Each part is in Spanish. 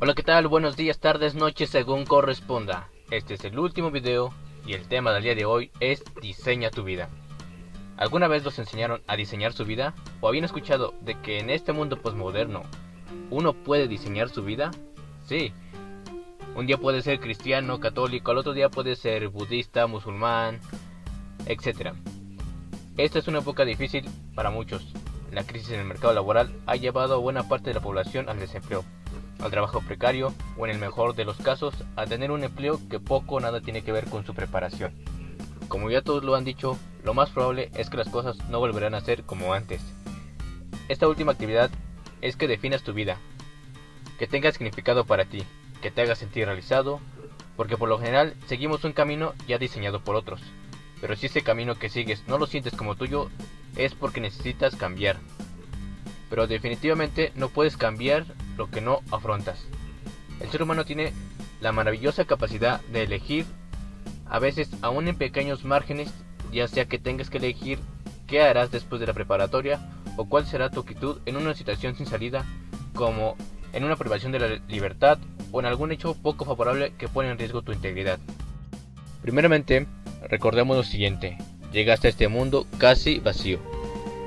Hola, ¿qué tal? Buenos días, tardes, noches, según corresponda. Este es el último video y el tema del día de hoy es Diseña tu vida. ¿Alguna vez los enseñaron a diseñar su vida? ¿O habían escuchado de que en este mundo posmoderno uno puede diseñar su vida? Sí. Un día puede ser cristiano, católico, al otro día puede ser budista, musulmán, etc. Esta es una época difícil para muchos. La crisis en el mercado laboral ha llevado a buena parte de la población al desempleo al trabajo precario o en el mejor de los casos a tener un empleo que poco o nada tiene que ver con su preparación. Como ya todos lo han dicho, lo más probable es que las cosas no volverán a ser como antes. Esta última actividad es que definas tu vida, que tenga significado para ti, que te haga sentir realizado, porque por lo general seguimos un camino ya diseñado por otros. Pero si ese camino que sigues no lo sientes como tuyo, es porque necesitas cambiar. Pero definitivamente no puedes cambiar lo que no afrontas. El ser humano tiene la maravillosa capacidad de elegir, a veces aún en pequeños márgenes, ya sea que tengas que elegir qué harás después de la preparatoria o cuál será tu actitud en una situación sin salida, como en una privación de la libertad o en algún hecho poco favorable que pone en riesgo tu integridad. Primeramente, recordemos lo siguiente, llegaste a este mundo casi vacío,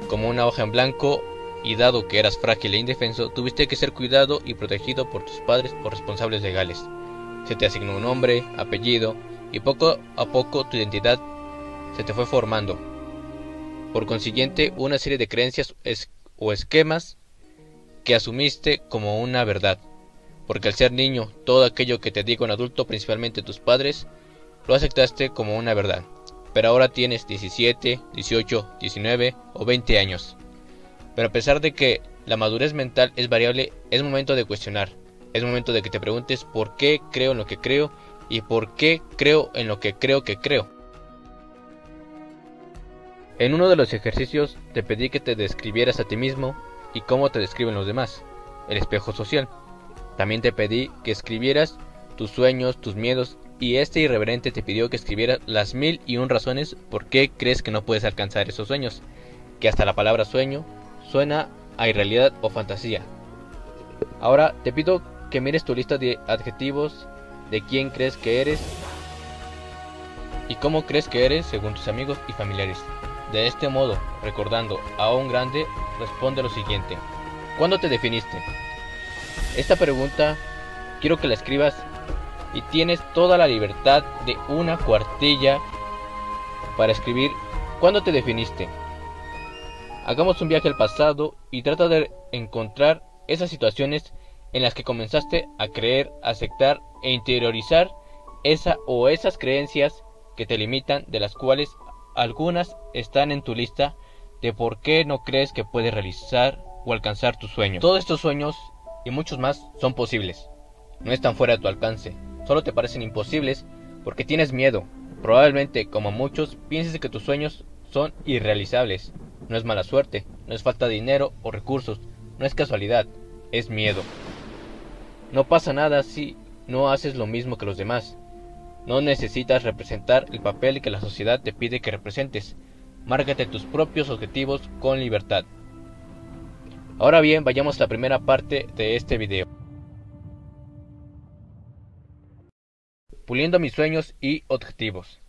como una hoja en blanco y dado que eras frágil e indefenso, tuviste que ser cuidado y protegido por tus padres o responsables legales. Se te asignó un nombre, apellido, y poco a poco tu identidad se te fue formando. Por consiguiente, una serie de creencias o esquemas que asumiste como una verdad. Porque al ser niño, todo aquello que te digo un adulto, principalmente tus padres, lo aceptaste como una verdad. Pero ahora tienes 17, 18, 19 o 20 años. Pero a pesar de que la madurez mental es variable, es momento de cuestionar. Es momento de que te preguntes por qué creo en lo que creo y por qué creo en lo que creo que creo. En uno de los ejercicios te pedí que te describieras a ti mismo y cómo te describen los demás, el espejo social. También te pedí que escribieras tus sueños, tus miedos y este irreverente te pidió que escribieras las mil y un razones por qué crees que no puedes alcanzar esos sueños, que hasta la palabra sueño suena a irrealidad o fantasía. Ahora te pido que mires tu lista de adjetivos de quién crees que eres y cómo crees que eres según tus amigos y familiares. De este modo, recordando a un grande, responde lo siguiente. ¿Cuándo te definiste? Esta pregunta quiero que la escribas y tienes toda la libertad de una cuartilla para escribir ¿Cuándo te definiste? Hagamos un viaje al pasado y trata de encontrar esas situaciones en las que comenzaste a creer, aceptar e interiorizar esa o esas creencias que te limitan, de las cuales algunas están en tu lista de por qué no crees que puedes realizar o alcanzar tus sueños. Todos estos sueños y muchos más son posibles. No están fuera de tu alcance, solo te parecen imposibles porque tienes miedo. Probablemente, como muchos, pienses que tus sueños son irrealizables. No es mala suerte, no es falta de dinero o recursos, no es casualidad, es miedo. No pasa nada si no haces lo mismo que los demás. No necesitas representar el papel que la sociedad te pide que representes. Márgate tus propios objetivos con libertad. Ahora bien, vayamos a la primera parte de este video. Puliendo mis sueños y objetivos.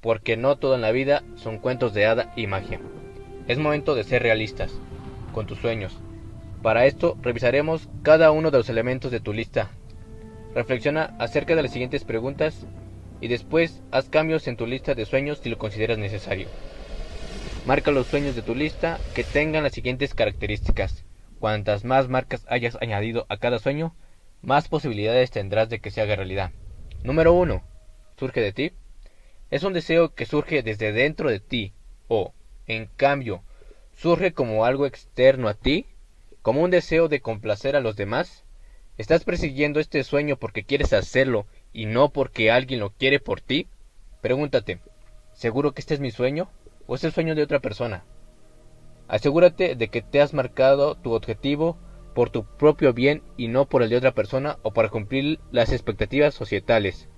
Porque no todo en la vida son cuentos de hada y magia. Es momento de ser realistas con tus sueños. Para esto revisaremos cada uno de los elementos de tu lista. Reflexiona acerca de las siguientes preguntas y después haz cambios en tu lista de sueños si lo consideras necesario. Marca los sueños de tu lista que tengan las siguientes características. Cuantas más marcas hayas añadido a cada sueño, más posibilidades tendrás de que se haga realidad. Número 1. ¿Surge de ti? Es un deseo que surge desde dentro de ti o en cambio, surge como algo externo a ti, como un deseo de complacer a los demás, ¿estás persiguiendo este sueño porque quieres hacerlo y no porque alguien lo quiere por ti? Pregúntate, ¿seguro que este es mi sueño o es el sueño de otra persona? Asegúrate de que te has marcado tu objetivo por tu propio bien y no por el de otra persona o para cumplir las expectativas societales.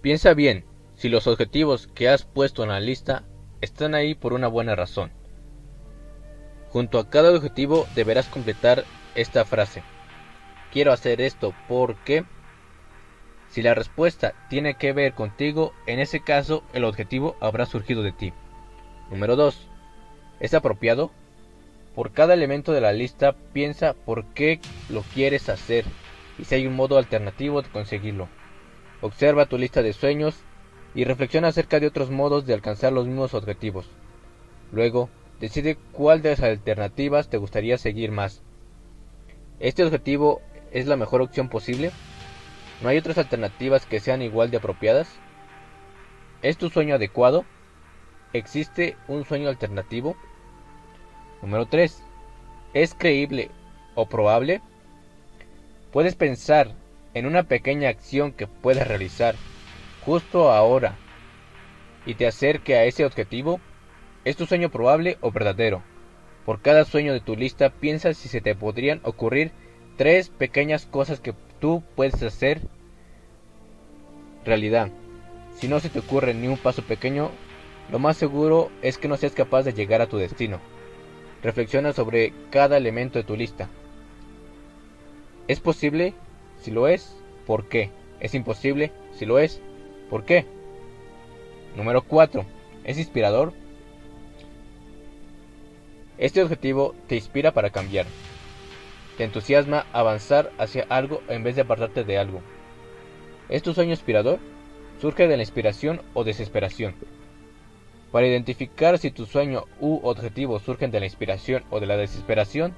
Piensa bien si los objetivos que has puesto en la lista están ahí por una buena razón. Junto a cada objetivo deberás completar esta frase. quiero hacer esto porque... Si la respuesta tiene que ver contigo, en ese caso el objetivo habrá surgido de ti. Número 2. ¿Es apropiado? Por cada elemento de la lista piensa por qué lo quieres hacer y si hay un modo alternativo de conseguirlo. Observa tu lista de sueños y reflexiona acerca de otros modos de alcanzar los mismos objetivos. Luego, decide cuál de las alternativas te gustaría seguir más. ¿Este objetivo es la mejor opción posible? ¿No hay otras alternativas que sean igual de apropiadas? ¿Es tu sueño adecuado? ¿Existe un sueño alternativo? Número 3. ¿Es creíble o probable? Puedes pensar en una pequeña acción que puedes realizar justo ahora y te acerque a ese objetivo. ¿Es tu sueño probable o verdadero? Por cada sueño de tu lista piensa si se te podrían ocurrir tres pequeñas cosas que tú puedes hacer realidad. Si no se te ocurre ni un paso pequeño, lo más seguro es que no seas capaz de llegar a tu destino. Reflexiona sobre cada elemento de tu lista. ¿Es posible? Si lo es, ¿por qué? ¿Es imposible? Si lo es, ¿por qué? Número 4. ¿Es inspirador? Este objetivo te inspira para cambiar. Te entusiasma avanzar hacia algo en vez de apartarte de algo. ¿Es tu sueño inspirador? Surge de la inspiración o desesperación. Para identificar si tu sueño u objetivo surgen de la inspiración o de la desesperación,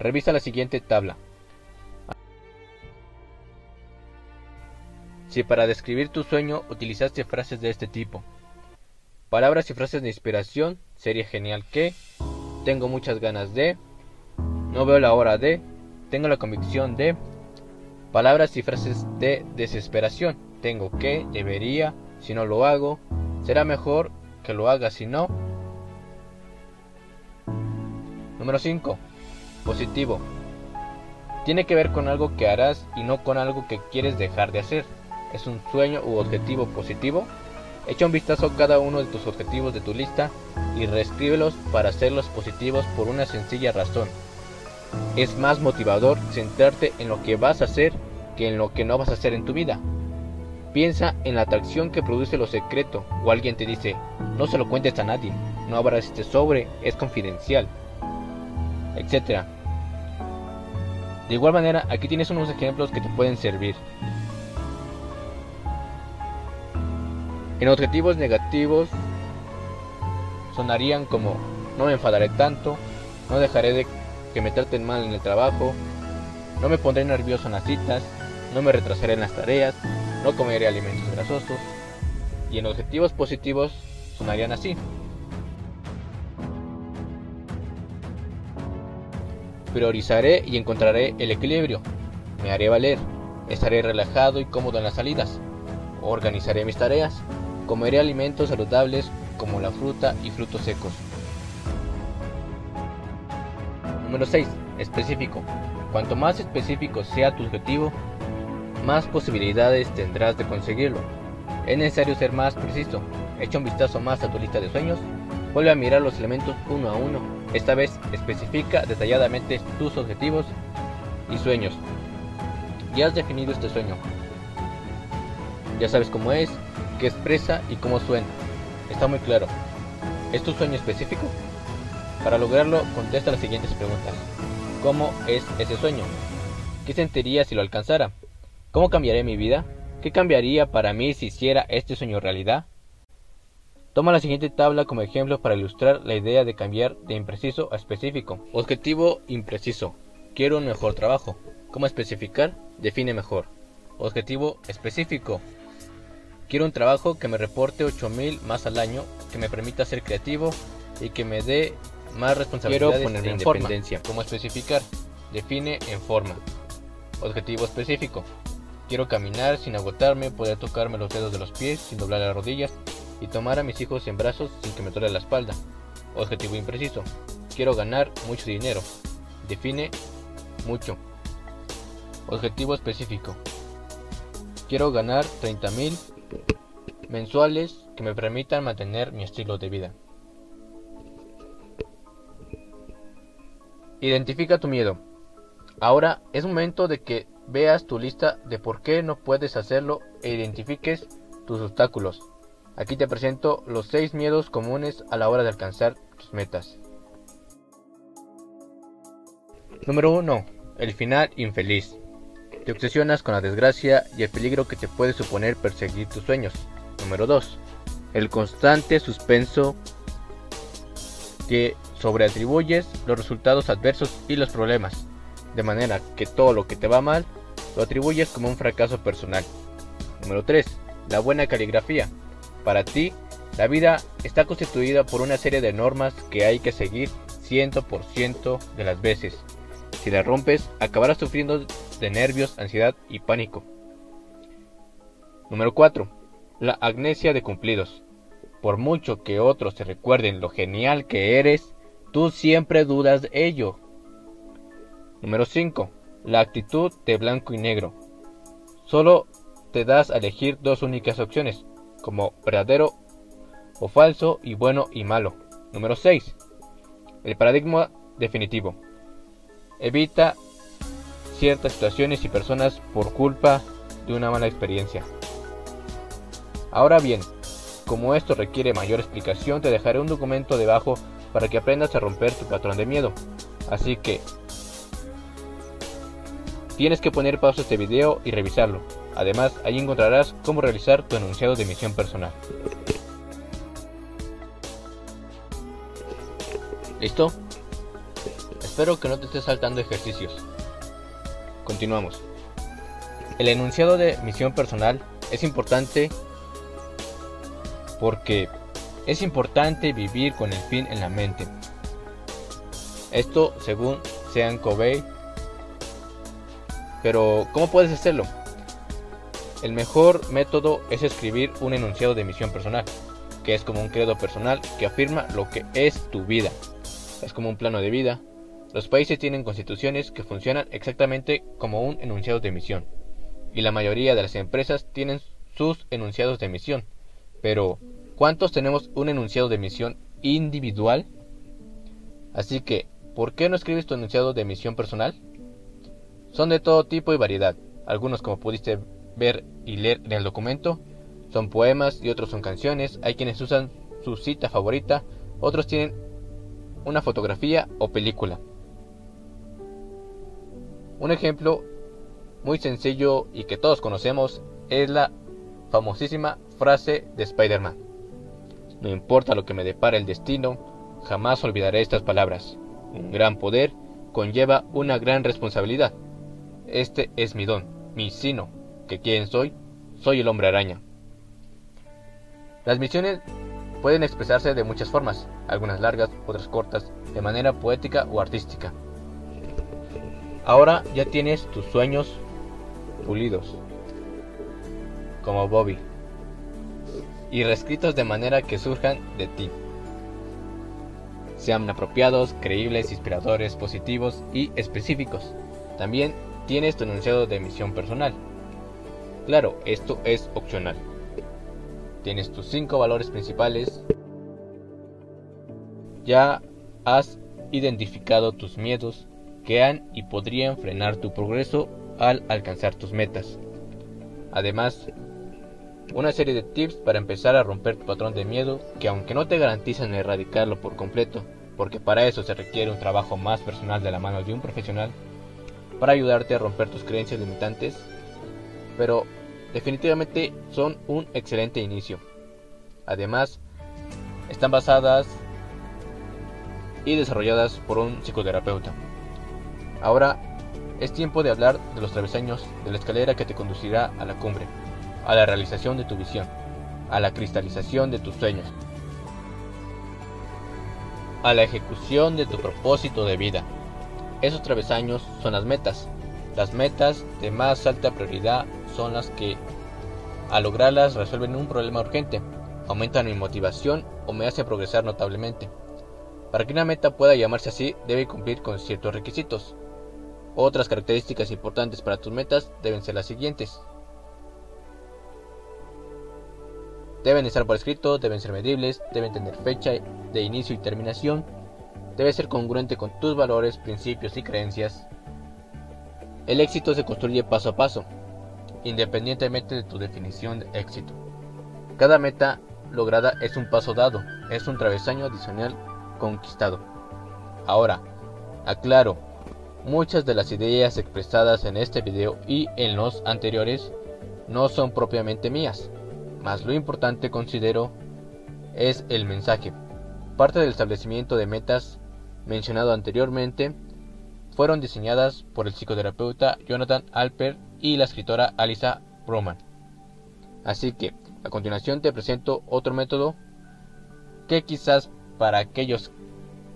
revisa la siguiente tabla. Si para describir tu sueño utilizaste frases de este tipo, palabras y frases de inspiración, sería genial que, tengo muchas ganas de, no veo la hora de, tengo la convicción de, palabras y frases de desesperación, tengo que, debería, si no lo hago, será mejor que lo haga si no. Número 5. Positivo. Tiene que ver con algo que harás y no con algo que quieres dejar de hacer. Es un sueño u objetivo positivo. Echa un vistazo a cada uno de tus objetivos de tu lista y reescríbelos para hacerlos positivos por una sencilla razón. Es más motivador centrarte en lo que vas a hacer que en lo que no vas a hacer en tu vida. Piensa en la atracción que produce lo secreto o alguien te dice, no se lo cuentes a nadie, no abras este sobre, es confidencial, etc. De igual manera, aquí tienes unos ejemplos que te pueden servir. En objetivos negativos sonarían como no me enfadaré tanto, no dejaré de que me traten mal en el trabajo, no me pondré nervioso en las citas, no me retrasaré en las tareas, no comeré alimentos grasosos. Y en objetivos positivos sonarían así. Priorizaré y encontraré el equilibrio. Me haré valer. Estaré relajado y cómodo en las salidas. Organizaré mis tareas. Comeré alimentos saludables como la fruta y frutos secos. Número 6. Específico. Cuanto más específico sea tu objetivo, más posibilidades tendrás de conseguirlo. Es necesario ser más preciso. Echa un vistazo más a tu lista de sueños. Vuelve a mirar los elementos uno a uno. Esta vez especifica detalladamente tus objetivos y sueños. Ya has definido este sueño. Ya sabes cómo es, qué expresa y cómo suena. Está muy claro. ¿Es tu sueño específico? Para lograrlo, contesta las siguientes preguntas. ¿Cómo es ese sueño? ¿Qué sentiría si lo alcanzara? ¿Cómo cambiaría mi vida? ¿Qué cambiaría para mí si hiciera este sueño realidad? Toma la siguiente tabla como ejemplo para ilustrar la idea de cambiar de impreciso a específico. Objetivo impreciso. Quiero un mejor trabajo. ¿Cómo especificar? Define mejor. Objetivo específico. Quiero un trabajo que me reporte 8000 más al año, que me permita ser creativo y que me dé más responsabilidades Quiero ponerme independencia. ¿Cómo especificar? Define en forma. Objetivo específico. Quiero caminar sin agotarme, poder tocarme los dedos de los pies sin doblar las rodillas y tomar a mis hijos en brazos sin que me duele la espalda. Objetivo impreciso. Quiero ganar mucho dinero. Define mucho. Objetivo específico. Quiero ganar 30.000 mensuales que me permitan mantener mi estilo de vida. Identifica tu miedo. Ahora es momento de que veas tu lista de por qué no puedes hacerlo e identifiques tus obstáculos. Aquí te presento los 6 miedos comunes a la hora de alcanzar tus metas. Número 1. El final infeliz. Te obsesionas con la desgracia y el peligro que te puede suponer perseguir tus sueños. Número 2. El constante suspenso que sobreatribuyes los resultados adversos y los problemas, de manera que todo lo que te va mal lo atribuyes como un fracaso personal. Número 3. La buena caligrafía. Para ti, la vida está constituida por una serie de normas que hay que seguir 100% de las veces. Si la rompes, acabarás sufriendo de nervios, ansiedad y pánico. Número 4. La agnesia de cumplidos. Por mucho que otros te recuerden lo genial que eres, tú siempre dudas de ello. Número 5. La actitud de blanco y negro. Solo te das a elegir dos únicas opciones, como verdadero o falso y bueno y malo. Número 6. El paradigma definitivo. Evita ciertas situaciones y personas por culpa de una mala experiencia. Ahora bien, como esto requiere mayor explicación, te dejaré un documento debajo para que aprendas a romper tu patrón de miedo. Así que Tienes que poner pausa a este video y revisarlo. Además, ahí encontrarás cómo realizar tu enunciado de misión personal. ¿Listo? Espero que no te estés saltando ejercicios. Continuamos. El enunciado de misión personal es importante porque es importante vivir con el fin en la mente. Esto según Sean Covey pero, ¿cómo puedes hacerlo? El mejor método es escribir un enunciado de misión personal, que es como un credo personal que afirma lo que es tu vida. Es como un plano de vida. Los países tienen constituciones que funcionan exactamente como un enunciado de misión, y la mayoría de las empresas tienen sus enunciados de misión. Pero, ¿cuántos tenemos un enunciado de misión individual? Así que, ¿por qué no escribes tu enunciado de misión personal? Son de todo tipo y variedad. Algunos, como pudiste ver y leer en el documento, son poemas y otros son canciones. Hay quienes usan su cita favorita, otros tienen una fotografía o película. Un ejemplo muy sencillo y que todos conocemos es la famosísima frase de Spider-Man. No importa lo que me depara el destino, jamás olvidaré estas palabras. Un gran poder conlleva una gran responsabilidad. Este es mi don, mi sino, que quién soy, soy el hombre araña. Las misiones pueden expresarse de muchas formas, algunas largas, otras cortas, de manera poética o artística. Ahora ya tienes tus sueños pulidos, como Bobby, y reescritos de manera que surjan de ti. Sean apropiados, creíbles, inspiradores, positivos y específicos. También tienes tu enunciado de misión personal. Claro, esto es opcional. Tienes tus cinco valores principales. Ya has identificado tus miedos que han y podrían frenar tu progreso al alcanzar tus metas. Además, una serie de tips para empezar a romper tu patrón de miedo que aunque no te garantizan erradicarlo por completo, porque para eso se requiere un trabajo más personal de la mano de un profesional, para ayudarte a romper tus creencias limitantes, pero definitivamente son un excelente inicio. Además, están basadas y desarrolladas por un psicoterapeuta. Ahora es tiempo de hablar de los travesaños de la escalera que te conducirá a la cumbre, a la realización de tu visión, a la cristalización de tus sueños, a la ejecución de tu propósito de vida. Esos travesaños son las metas. Las metas de más alta prioridad son las que, al lograrlas, resuelven un problema urgente, aumentan mi motivación o me hacen progresar notablemente. Para que una meta pueda llamarse así, debe cumplir con ciertos requisitos. Otras características importantes para tus metas deben ser las siguientes. Deben estar por escrito, deben ser medibles, deben tener fecha de inicio y terminación, debe ser congruente con tus valores, principios y creencias. El éxito se construye paso a paso, independientemente de tu definición de éxito. Cada meta lograda es un paso dado, es un travesaño adicional conquistado. Ahora, aclaro, muchas de las ideas expresadas en este video y en los anteriores no son propiamente mías, mas lo importante considero es el mensaje. Parte del establecimiento de metas mencionado anteriormente fueron diseñadas por el psicoterapeuta Jonathan Alper y la escritora Alisa Roman. Así que, a continuación te presento otro método que quizás para aquellos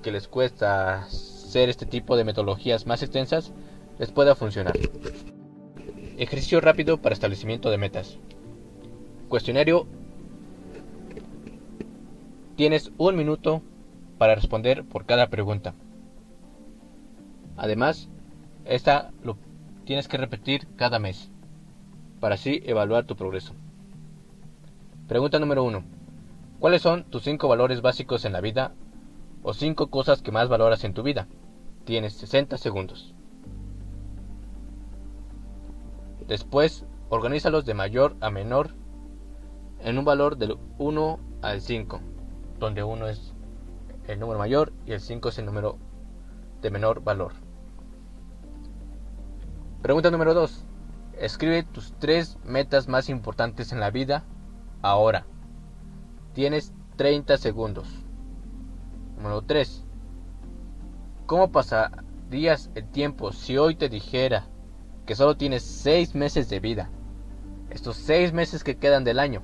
que les cuesta hacer este tipo de metodologías más extensas les pueda funcionar. Ejercicio rápido para establecimiento de metas. Cuestionario. Tienes un minuto para responder por cada pregunta. Además, esta lo tienes que repetir cada mes para así evaluar tu progreso. Pregunta número 1. ¿Cuáles son tus 5 valores básicos en la vida o 5 cosas que más valoras en tu vida? Tienes 60 segundos. Después, organízalos de mayor a menor en un valor del 1 al 5, donde 1 es el número mayor y el 5 es el número de menor valor. Pregunta número 2. Escribe tus tres metas más importantes en la vida ahora. Tienes 30 segundos. Número 3. ¿Cómo pasarías el tiempo si hoy te dijera que solo tienes 6 meses de vida. Estos 6 meses que quedan del año.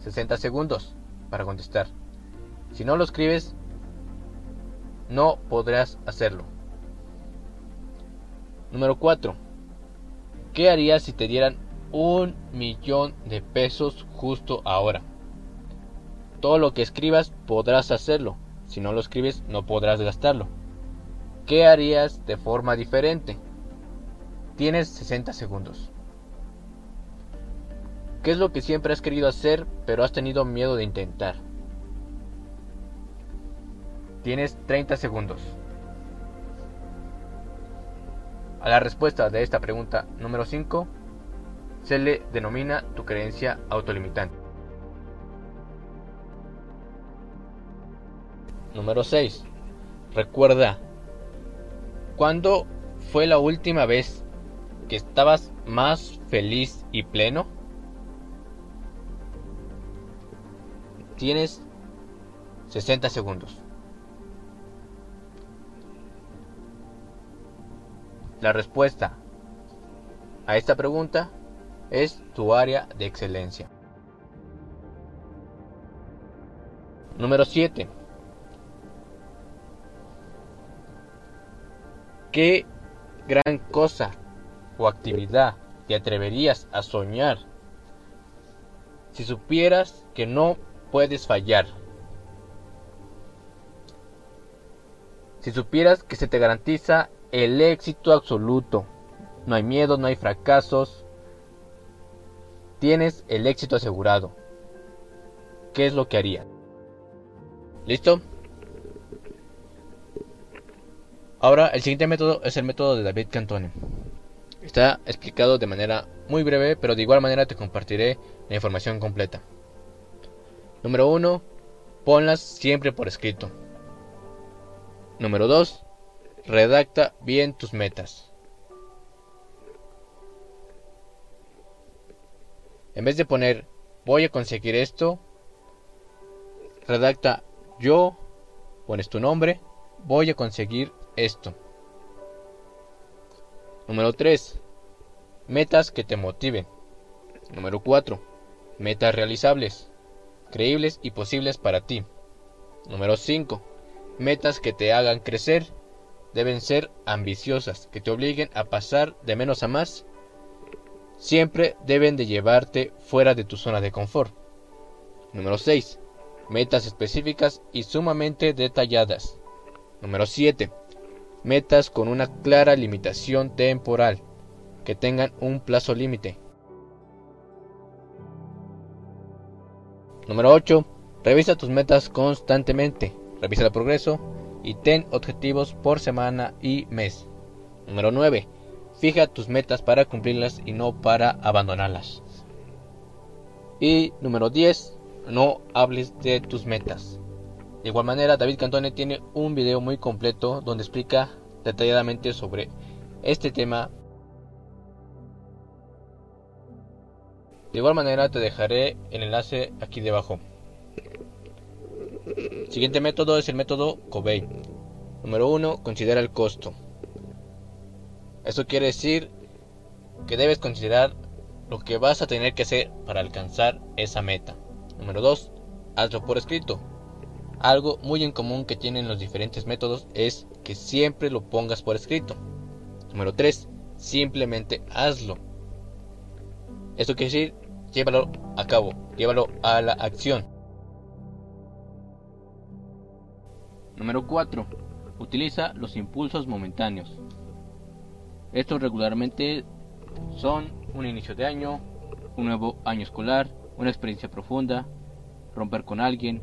60 segundos para contestar. Si no lo escribes, no podrás hacerlo. Número 4. ¿Qué harías si te dieran un millón de pesos justo ahora? Todo lo que escribas podrás hacerlo. Si no lo escribes, no podrás gastarlo. ¿Qué harías de forma diferente? Tienes 60 segundos. ¿Qué es lo que siempre has querido hacer pero has tenido miedo de intentar? Tienes 30 segundos. A la respuesta de esta pregunta número 5 se le denomina tu creencia autolimitante. Número 6. Recuerda, ¿cuándo fue la última vez que estabas más feliz y pleno? Tienes 60 segundos. La respuesta a esta pregunta es tu área de excelencia. Número 7. ¿Qué gran cosa o actividad te atreverías a soñar si supieras que no puedes fallar? Si supieras que se te garantiza el éxito absoluto, no hay miedo, no hay fracasos, tienes el éxito asegurado. ¿Qué es lo que harías? ¿Listo? Ahora, el siguiente método es el método de David Cantone. Está explicado de manera muy breve, pero de igual manera te compartiré la información completa. Número 1. Ponlas siempre por escrito. Número 2. Redacta bien tus metas. En vez de poner voy a conseguir esto, redacta yo, pones tu nombre, voy a conseguir esto. Número 3. Metas que te motiven. Número 4. Metas realizables, creíbles y posibles para ti. Número 5. Metas que te hagan crecer. Deben ser ambiciosas, que te obliguen a pasar de menos a más. Siempre deben de llevarte fuera de tu zona de confort. Número 6. Metas específicas y sumamente detalladas. Número 7 metas con una clara limitación temporal, que tengan un plazo límite. Número 8. Revisa tus metas constantemente, revisa el progreso y ten objetivos por semana y mes. Número 9. Fija tus metas para cumplirlas y no para abandonarlas. Y número 10. No hables de tus metas. De igual manera, David Cantone tiene un video muy completo donde explica detalladamente sobre este tema. De igual manera, te dejaré el enlace aquí debajo. siguiente método es el método Covey. Número 1. Considera el costo. Eso quiere decir que debes considerar lo que vas a tener que hacer para alcanzar esa meta. Número 2. Hazlo por escrito. Algo muy en común que tienen los diferentes métodos es que siempre lo pongas por escrito. Número 3. Simplemente hazlo. Esto quiere decir, llévalo a cabo, llévalo a la acción. Número 4. Utiliza los impulsos momentáneos. Estos regularmente son un inicio de año, un nuevo año escolar, una experiencia profunda, romper con alguien,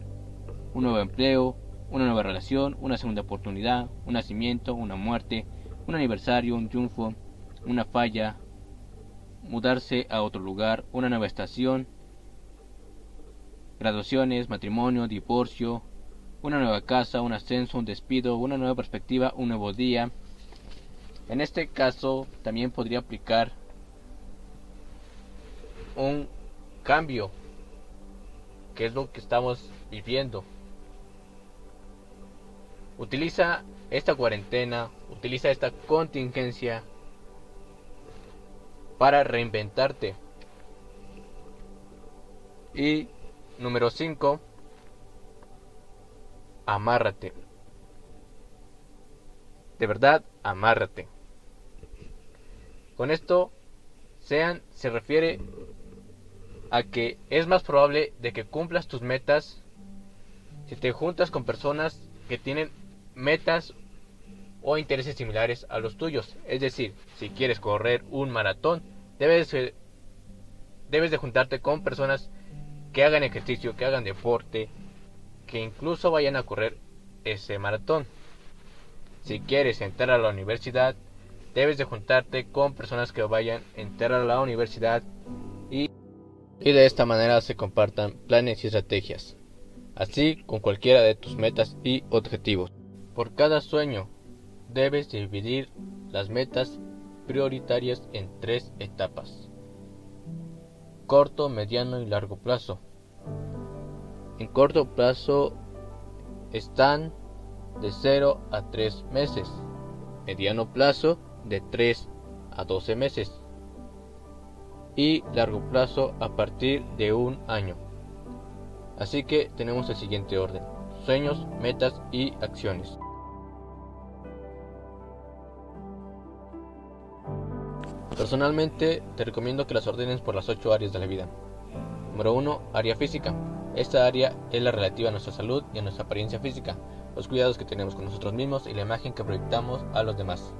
un nuevo empleo, una nueva relación, una segunda oportunidad, un nacimiento, una muerte, un aniversario, un triunfo, una falla, mudarse a otro lugar, una nueva estación, graduaciones, matrimonio, divorcio, una nueva casa, un ascenso, un despido, una nueva perspectiva, un nuevo día. En este caso también podría aplicar un cambio, que es lo que estamos viviendo. Utiliza esta cuarentena, utiliza esta contingencia para reinventarte. Y número 5, amárrate. De verdad, amárrate. Con esto, sean se refiere a que es más probable de que cumplas tus metas si te juntas con personas que tienen metas o intereses similares a los tuyos. Es decir, si quieres correr un maratón, debes, debes de juntarte con personas que hagan ejercicio, que hagan deporte, que incluso vayan a correr ese maratón. Si quieres entrar a la universidad, debes de juntarte con personas que vayan a entrar a la universidad y, y de esta manera se compartan planes y estrategias. Así con cualquiera de tus metas y objetivos. Por cada sueño, debes dividir las metas prioritarias en tres etapas. Corto, mediano y largo plazo. En corto plazo están de 0 a 3 meses. Mediano plazo de 3 a 12 meses. Y largo plazo a partir de un año. Así que tenemos el siguiente orden. Sueños, metas y acciones. Personalmente te recomiendo que las ordenes por las 8 áreas de la vida. Número 1. Área física. Esta área es la relativa a nuestra salud y a nuestra apariencia física, los cuidados que tenemos con nosotros mismos y la imagen que proyectamos a los demás.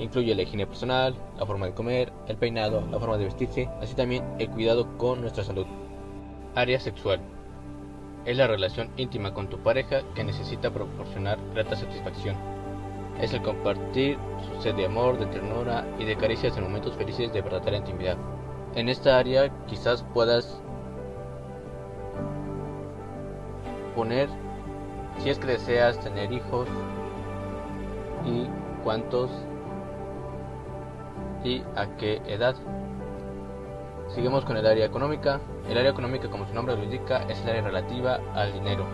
Incluye la higiene personal, la forma de comer, el peinado, la forma de vestirse, así también el cuidado con nuestra salud. Área sexual. Es la relación íntima con tu pareja que necesita proporcionar grata satisfacción es el compartir su sed de amor, de ternura y de caricias en momentos felices de verdadera intimidad. En esta área quizás puedas poner si es que deseas tener hijos y cuántos y a qué edad. Seguimos con el área económica. El área económica, como su nombre lo indica, es el área relativa al dinero.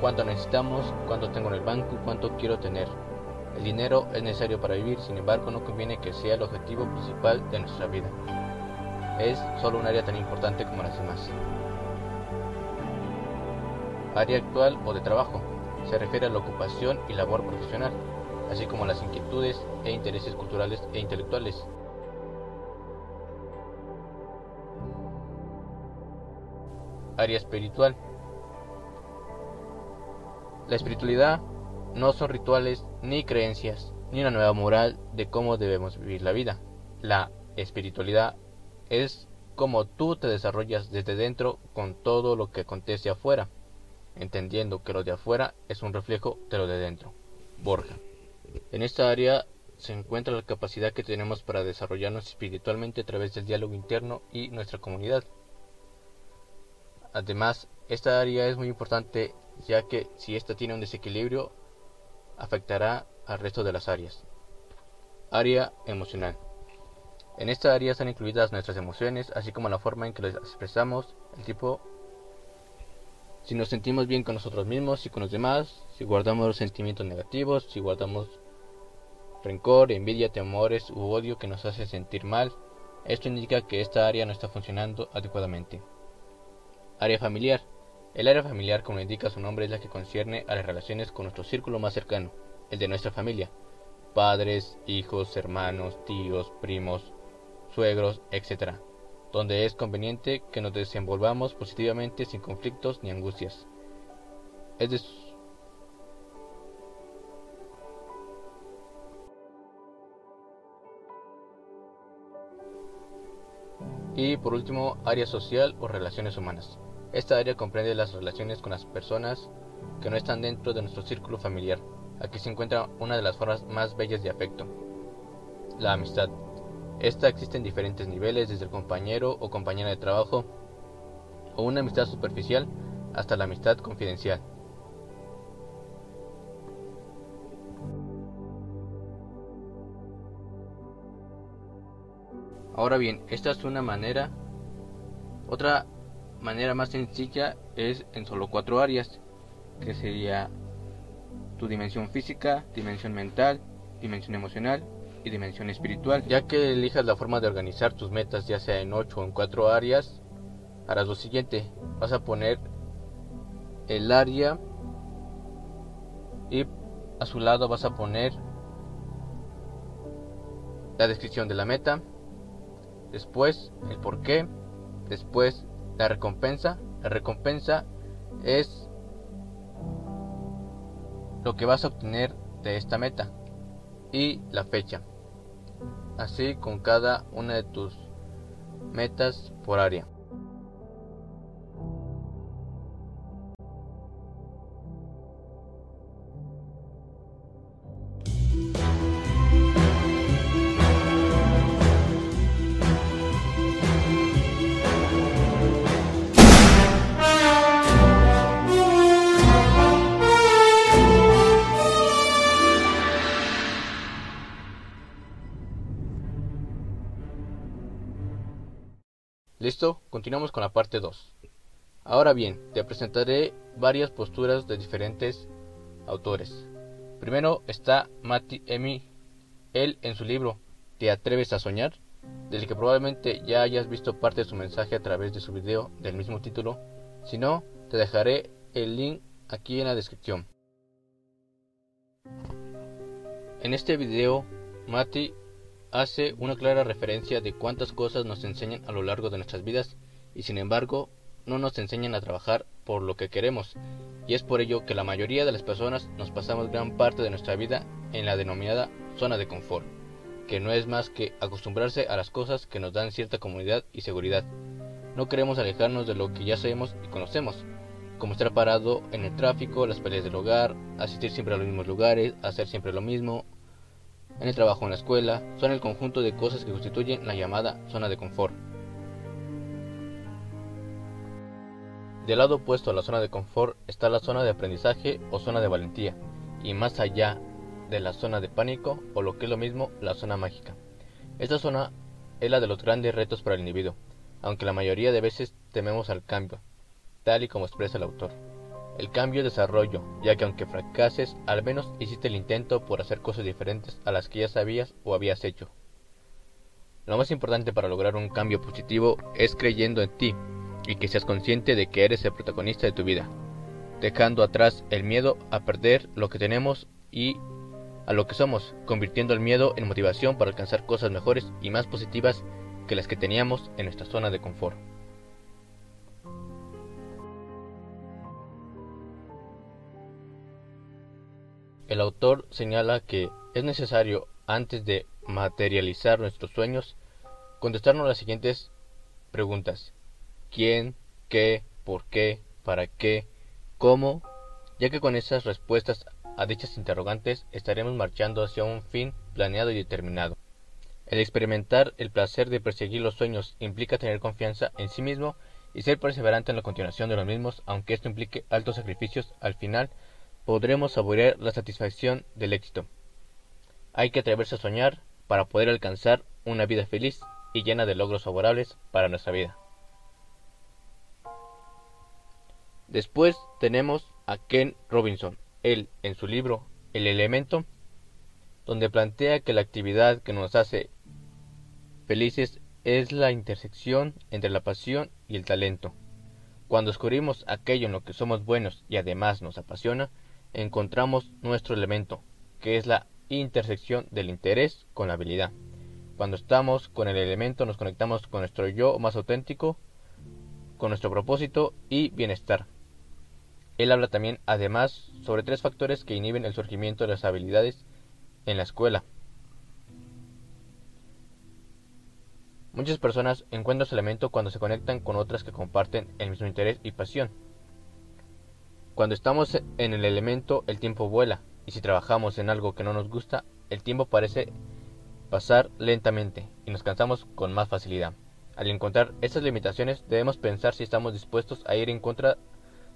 Cuánto necesitamos, cuánto tengo en el banco, cuánto quiero tener. El dinero es necesario para vivir, sin embargo no conviene que sea el objetivo principal de nuestra vida. Es solo un área tan importante como las demás. Área actual o de trabajo. Se refiere a la ocupación y labor profesional, así como las inquietudes e intereses culturales e intelectuales. Área espiritual. La espiritualidad no son rituales ni creencias, ni una nueva moral de cómo debemos vivir la vida. La espiritualidad es como tú te desarrollas desde dentro con todo lo que acontece afuera, entendiendo que lo de afuera es un reflejo de lo de dentro. Borja. En esta área se encuentra la capacidad que tenemos para desarrollarnos espiritualmente a través del diálogo interno y nuestra comunidad. Además, esta área es muy importante ya que si ésta tiene un desequilibrio, afectará al resto de las áreas. Área emocional. En esta área están incluidas nuestras emociones, así como la forma en que las expresamos, el tipo, si nos sentimos bien con nosotros mismos y con los demás, si guardamos sentimientos negativos, si guardamos rencor, envidia, temores u odio que nos hace sentir mal, esto indica que esta área no está funcionando adecuadamente. Área familiar. El área familiar, como indica su nombre, es la que concierne a las relaciones con nuestro círculo más cercano, el de nuestra familia. Padres, hijos, hermanos, tíos, primos, suegros, etc. Donde es conveniente que nos desenvolvamos positivamente sin conflictos ni angustias. Es de Y por último, área social o relaciones humanas. Esta área comprende las relaciones con las personas que no están dentro de nuestro círculo familiar. Aquí se encuentra una de las formas más bellas de afecto, la amistad. Esta existe en diferentes niveles, desde el compañero o compañera de trabajo, o una amistad superficial, hasta la amistad confidencial. Ahora bien, esta es una manera, otra manera más sencilla es en solo cuatro áreas, que sería tu dimensión física, dimensión mental, dimensión emocional y dimensión espiritual. Ya que elijas la forma de organizar tus metas, ya sea en ocho o en cuatro áreas, harás lo siguiente. Vas a poner el área y a su lado vas a poner la descripción de la meta, después el por qué, después la recompensa, la recompensa es lo que vas a obtener de esta meta y la fecha. Así con cada una de tus metas por área. Continuamos con la parte 2. Ahora bien, te presentaré varias posturas de diferentes autores. Primero está Matti Emi, él en su libro ¿Te atreves a soñar? del que probablemente ya hayas visto parte de su mensaje a través de su video del mismo título. Si no, te dejaré el link aquí en la descripción. En este video, Mati hace una clara referencia de cuántas cosas nos enseñan a lo largo de nuestras vidas y sin embargo no nos enseñan a trabajar por lo que queremos y es por ello que la mayoría de las personas nos pasamos gran parte de nuestra vida en la denominada zona de confort, que no es más que acostumbrarse a las cosas que nos dan cierta comodidad y seguridad. No queremos alejarnos de lo que ya sabemos y conocemos, como estar parado en el tráfico, las peleas del hogar, asistir siempre a los mismos lugares, hacer siempre lo mismo, en el trabajo en la escuela, son el conjunto de cosas que constituyen la llamada zona de confort. Del lado opuesto a la zona de confort está la zona de aprendizaje o zona de valentía, y más allá de la zona de pánico o lo que es lo mismo, la zona mágica. Esta zona es la de los grandes retos para el individuo, aunque la mayoría de veces tememos al cambio, tal y como expresa el autor. El cambio y desarrollo, ya que aunque fracases, al menos hiciste el intento por hacer cosas diferentes a las que ya sabías o habías hecho. Lo más importante para lograr un cambio positivo es creyendo en ti y que seas consciente de que eres el protagonista de tu vida, dejando atrás el miedo a perder lo que tenemos y a lo que somos, convirtiendo el miedo en motivación para alcanzar cosas mejores y más positivas que las que teníamos en nuestra zona de confort. El autor señala que es necesario, antes de materializar nuestros sueños, contestarnos las siguientes preguntas. ¿Quién? ¿Qué? ¿Por qué? ¿Para qué? ¿Cómo? Ya que con esas respuestas a dichas interrogantes estaremos marchando hacia un fin planeado y determinado. El experimentar el placer de perseguir los sueños implica tener confianza en sí mismo y ser perseverante en la continuación de los mismos, aunque esto implique altos sacrificios, al final podremos saborear la satisfacción del éxito. Hay que atreverse a soñar para poder alcanzar una vida feliz y llena de logros favorables para nuestra vida. Después tenemos a Ken Robinson. Él, en su libro El elemento, donde plantea que la actividad que nos hace felices es la intersección entre la pasión y el talento. Cuando descubrimos aquello en lo que somos buenos y además nos apasiona, encontramos nuestro elemento, que es la intersección del interés con la habilidad. Cuando estamos con el elemento nos conectamos con nuestro yo más auténtico, con nuestro propósito y bienestar. Él habla también, además, sobre tres factores que inhiben el surgimiento de las habilidades en la escuela. Muchas personas encuentran su elemento cuando se conectan con otras que comparten el mismo interés y pasión. Cuando estamos en el elemento, el tiempo vuela, y si trabajamos en algo que no nos gusta, el tiempo parece pasar lentamente y nos cansamos con más facilidad. Al encontrar estas limitaciones, debemos pensar si estamos dispuestos a ir en contra de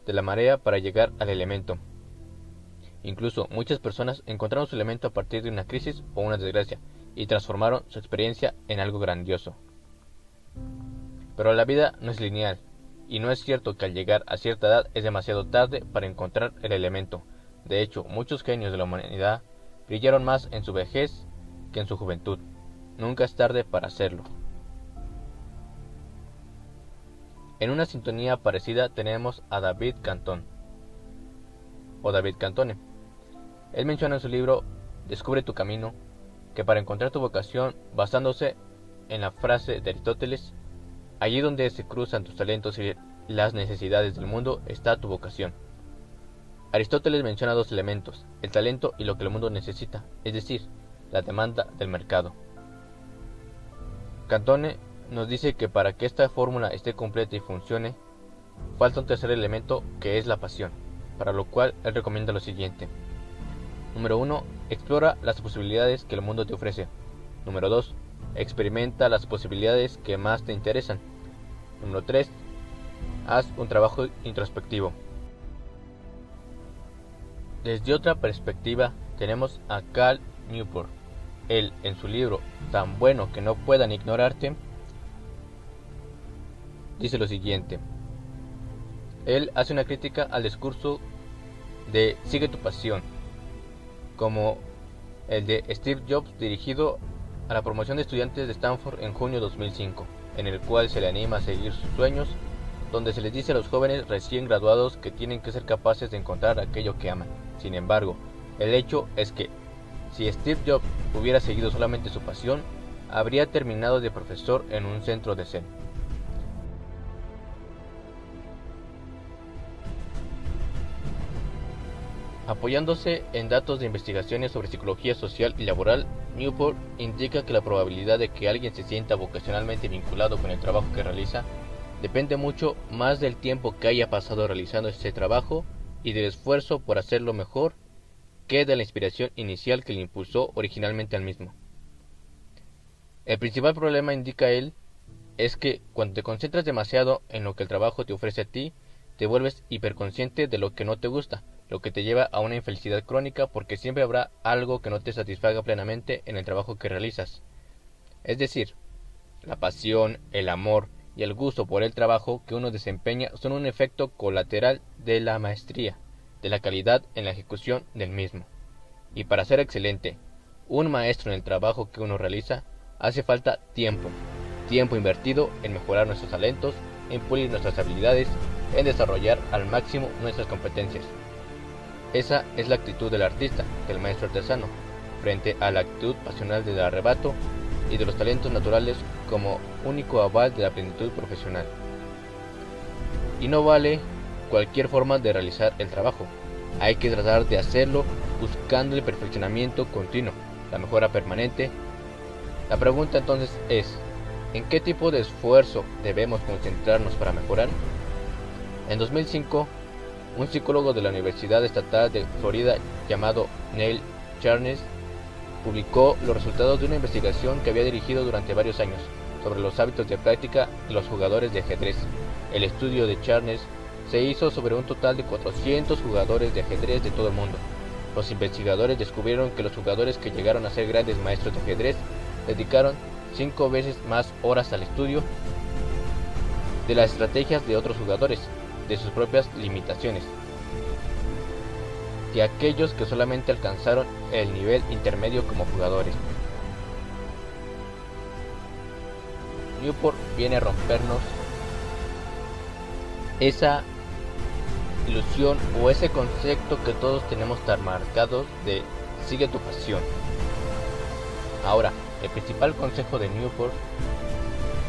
la marea para llegar al elemento. Incluso muchas personas encontraron su elemento a partir de una crisis o una desgracia y transformaron su experiencia en algo grandioso. Pero la vida no es lineal, y no es cierto que al llegar a cierta edad es demasiado tarde para encontrar el elemento. De hecho, muchos genios de la humanidad brillaron más en su vejez que en su juventud. Nunca es tarde para hacerlo. En una sintonía parecida tenemos a David Cantón, o David Cantone. Él menciona en su libro Descubre tu camino que para encontrar tu vocación, basándose en la frase de Aristóteles, allí donde se cruzan tus talentos y las necesidades del mundo está tu vocación. Aristóteles menciona dos elementos, el talento y lo que el mundo necesita, es decir, la demanda del mercado. Cantone nos dice que para que esta fórmula esté completa y funcione, falta un tercer elemento que es la pasión, para lo cual él recomienda lo siguiente. Número 1. Explora las posibilidades que el mundo te ofrece. Número 2. Experimenta las posibilidades que más te interesan. Número 3. Haz un trabajo introspectivo. Desde otra perspectiva tenemos a Cal Newport. Él, en su libro Tan bueno que no puedan ignorarte, dice lo siguiente. Él hace una crítica al discurso de sigue tu pasión, como el de Steve Jobs dirigido a la promoción de estudiantes de Stanford en junio de 2005, en el cual se le anima a seguir sus sueños, donde se les dice a los jóvenes recién graduados que tienen que ser capaces de encontrar aquello que aman. Sin embargo, el hecho es que si Steve Jobs hubiera seguido solamente su pasión, habría terminado de profesor en un centro de Zen. Apoyándose en datos de investigaciones sobre psicología social y laboral, Newport indica que la probabilidad de que alguien se sienta vocacionalmente vinculado con el trabajo que realiza depende mucho más del tiempo que haya pasado realizando ese trabajo y del esfuerzo por hacerlo mejor que de la inspiración inicial que le impulsó originalmente al mismo. El principal problema, indica él, es que cuando te concentras demasiado en lo que el trabajo te ofrece a ti, te vuelves hiperconsciente de lo que no te gusta, lo que te lleva a una infelicidad crónica porque siempre habrá algo que no te satisfaga plenamente en el trabajo que realizas. Es decir, la pasión, el amor y el gusto por el trabajo que uno desempeña son un efecto colateral de la maestría, de la calidad en la ejecución del mismo. Y para ser excelente, un maestro en el trabajo que uno realiza, hace falta tiempo, tiempo invertido en mejorar nuestros talentos, en pulir nuestras habilidades en desarrollar al máximo nuestras competencias. Esa es la actitud del artista, del maestro artesano, frente a la actitud pasional del arrebato y de los talentos naturales como único aval de la plenitud profesional. Y no vale cualquier forma de realizar el trabajo. Hay que tratar de hacerlo buscando el perfeccionamiento continuo, la mejora permanente. La pregunta entonces es, ¿en qué tipo de esfuerzo debemos concentrarnos para mejorar? En 2005, un psicólogo de la Universidad Estatal de Florida llamado Neil Charnes publicó los resultados de una investigación que había dirigido durante varios años sobre los hábitos de práctica de los jugadores de ajedrez. El estudio de Charnes se hizo sobre un total de 400 jugadores de ajedrez de todo el mundo. Los investigadores descubrieron que los jugadores que llegaron a ser grandes maestros de ajedrez dedicaron cinco veces más horas al estudio de las estrategias de otros jugadores, de sus propias limitaciones, que aquellos que solamente alcanzaron el nivel intermedio como jugadores. Newport viene a rompernos esa ilusión o ese concepto que todos tenemos tan marcados de sigue tu pasión. Ahora, el principal consejo de Newport,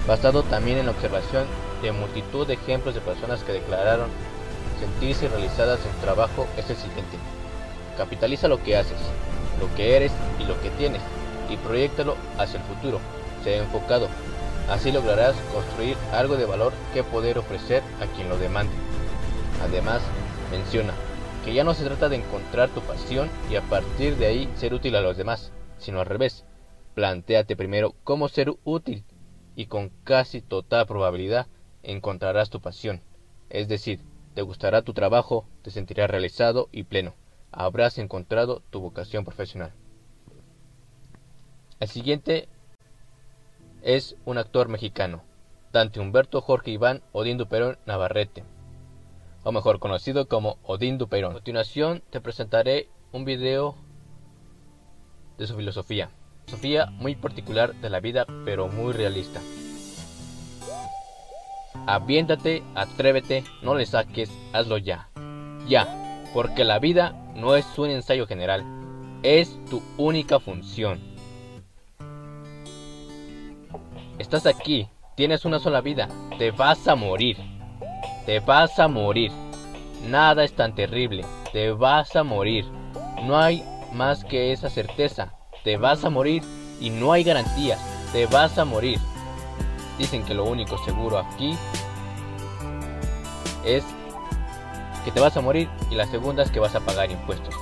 basado también en la observación de multitud de ejemplos de personas que declararon sentirse realizadas en trabajo, es el siguiente. Capitaliza lo que haces, lo que eres y lo que tienes, y proyectalo hacia el futuro. Sea enfocado. Así lograrás construir algo de valor que poder ofrecer a quien lo demande. Además, menciona que ya no se trata de encontrar tu pasión y a partir de ahí ser útil a los demás, sino al revés. Plantéate primero cómo ser útil y con casi total probabilidad encontrarás tu pasión. Es decir, te gustará tu trabajo, te sentirás realizado y pleno. Habrás encontrado tu vocación profesional. El siguiente es un actor mexicano, Dante Humberto Jorge Iván Odín Duperón Navarrete o mejor conocido como Odín Dupeirón. A continuación te presentaré un video de su filosofía. Filosofía muy particular de la vida, pero muy realista. Aviéntate, atrévete, no le saques, hazlo ya. Ya, porque la vida no es un ensayo general, es tu única función. Estás aquí, tienes una sola vida, te vas a morir. Te vas a morir. Nada es tan terrible. Te vas a morir. No hay más que esa certeza. Te vas a morir y no hay garantías. Te vas a morir. Dicen que lo único seguro aquí es que te vas a morir y la segunda es que vas a pagar impuestos.